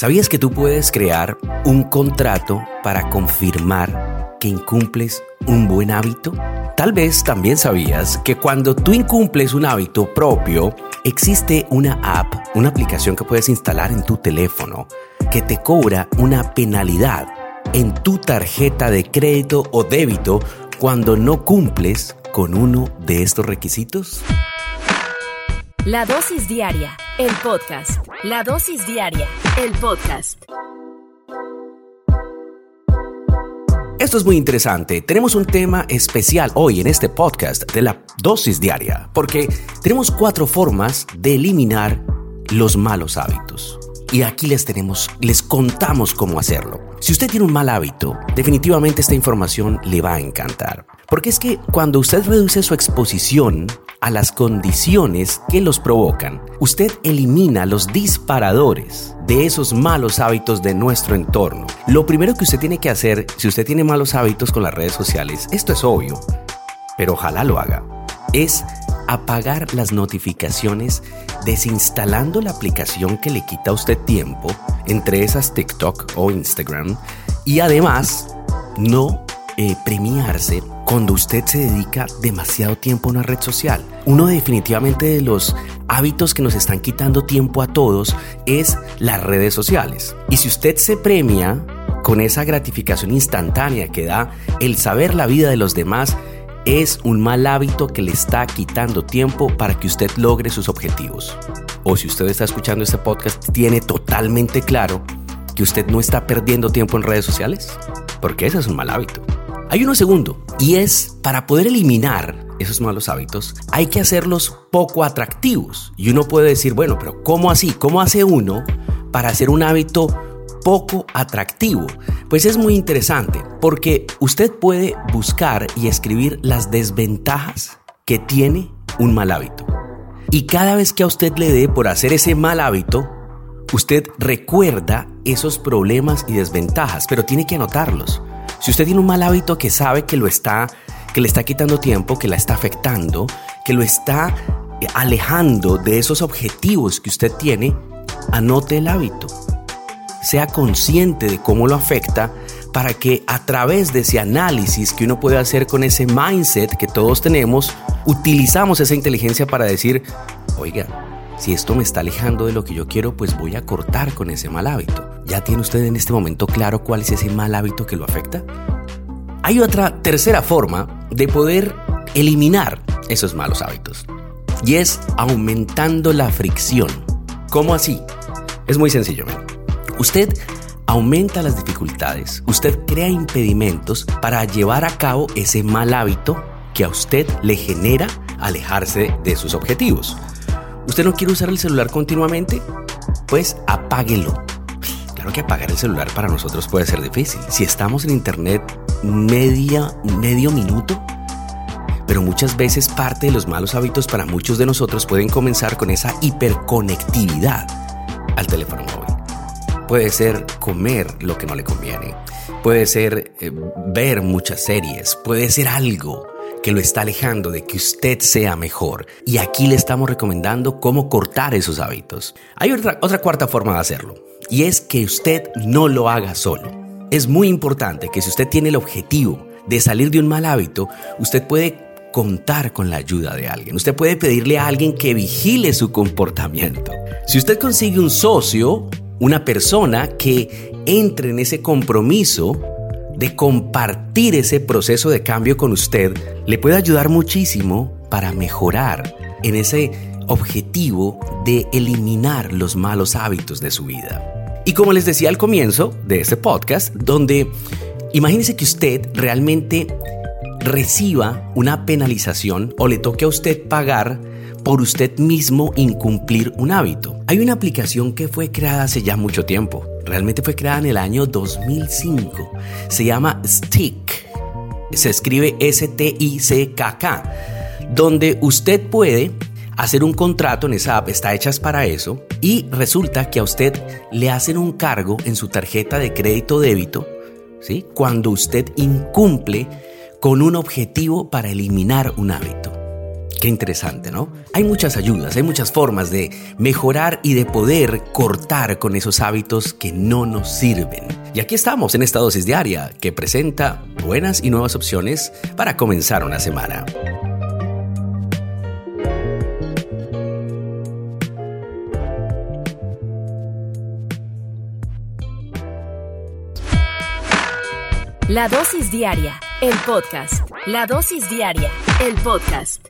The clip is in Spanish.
¿Sabías que tú puedes crear un contrato para confirmar que incumples un buen hábito? Tal vez también sabías que cuando tú incumples un hábito propio, existe una app, una aplicación que puedes instalar en tu teléfono que te cobra una penalidad en tu tarjeta de crédito o débito cuando no cumples con uno de estos requisitos? La dosis diaria, el podcast. La dosis diaria, el podcast. Esto es muy interesante. Tenemos un tema especial hoy en este podcast de la dosis diaria, porque tenemos cuatro formas de eliminar los malos hábitos. Y aquí les tenemos, les contamos cómo hacerlo. Si usted tiene un mal hábito, definitivamente esta información le va a encantar. Porque es que cuando usted reduce su exposición a las condiciones que los provocan, usted elimina los disparadores de esos malos hábitos de nuestro entorno. Lo primero que usted tiene que hacer, si usted tiene malos hábitos con las redes sociales, esto es obvio, pero ojalá lo haga, es apagar las notificaciones desinstalando la aplicación que le quita a usted tiempo, entre esas TikTok o Instagram, y además no eh, premiarse cuando usted se dedica demasiado tiempo a una red social. Uno definitivamente de los hábitos que nos están quitando tiempo a todos es las redes sociales. Y si usted se premia con esa gratificación instantánea que da el saber la vida de los demás, es un mal hábito que le está quitando tiempo para que usted logre sus objetivos. O si usted está escuchando este podcast, tiene totalmente claro que usted no está perdiendo tiempo en redes sociales, porque ese es un mal hábito. Hay uno segundo, y es para poder eliminar esos malos hábitos, hay que hacerlos poco atractivos. Y uno puede decir, bueno, pero ¿cómo así? ¿Cómo hace uno para hacer un hábito poco atractivo? Pues es muy interesante porque usted puede buscar y escribir las desventajas que tiene un mal hábito. Y cada vez que a usted le dé por hacer ese mal hábito, usted recuerda esos problemas y desventajas, pero tiene que anotarlos. Si usted tiene un mal hábito que sabe que lo está que le está quitando tiempo, que la está afectando, que lo está eh, alejando de esos objetivos que usted tiene, anote el hábito. Sea consciente de cómo lo afecta para que a través de ese análisis que uno puede hacer con ese mindset que todos tenemos, utilizamos esa inteligencia para decir, oiga, si esto me está alejando de lo que yo quiero, pues voy a cortar con ese mal hábito. ¿Ya tiene usted en este momento claro cuál es ese mal hábito que lo afecta? Hay otra tercera forma de poder eliminar esos malos hábitos y es aumentando la fricción. ¿Cómo así? Es muy sencillo. Usted aumenta las dificultades, usted crea impedimentos para llevar a cabo ese mal hábito que a usted le genera alejarse de sus objetivos. ¿Usted no quiere usar el celular continuamente? Pues apáguelo. Claro que apagar el celular para nosotros puede ser difícil. Si estamos en internet media, medio minuto, pero muchas veces parte de los malos hábitos para muchos de nosotros pueden comenzar con esa hiperconectividad al teléfono móvil. Puede ser comer lo que no le conviene. Puede ser eh, ver muchas series. Puede ser algo que lo está alejando de que usted sea mejor. Y aquí le estamos recomendando cómo cortar esos hábitos. Hay otra, otra cuarta forma de hacerlo. Y es que usted no lo haga solo. Es muy importante que si usted tiene el objetivo de salir de un mal hábito, usted puede contar con la ayuda de alguien. Usted puede pedirle a alguien que vigile su comportamiento. Si usted consigue un socio, una persona que entre en ese compromiso de compartir ese proceso de cambio con usted, le puede ayudar muchísimo para mejorar en ese objetivo de eliminar los malos hábitos de su vida. Y como les decía al comienzo de este podcast, donde imagínese que usted realmente reciba una penalización o le toque a usted pagar por usted mismo incumplir un hábito. Hay una aplicación que fue creada hace ya mucho tiempo. Realmente fue creada en el año 2005. Se llama Stick. Se escribe S-T-I-C-K-K. Donde usted puede hacer un contrato en esa app, está hecha para eso, y resulta que a usted le hacen un cargo en su tarjeta de crédito débito, ¿sí? Cuando usted incumple con un objetivo para eliminar un hábito. Qué interesante, ¿no? Hay muchas ayudas, hay muchas formas de mejorar y de poder cortar con esos hábitos que no nos sirven. Y aquí estamos en esta dosis diaria que presenta buenas y nuevas opciones para comenzar una semana. La dosis diaria, el podcast. La dosis diaria, el podcast.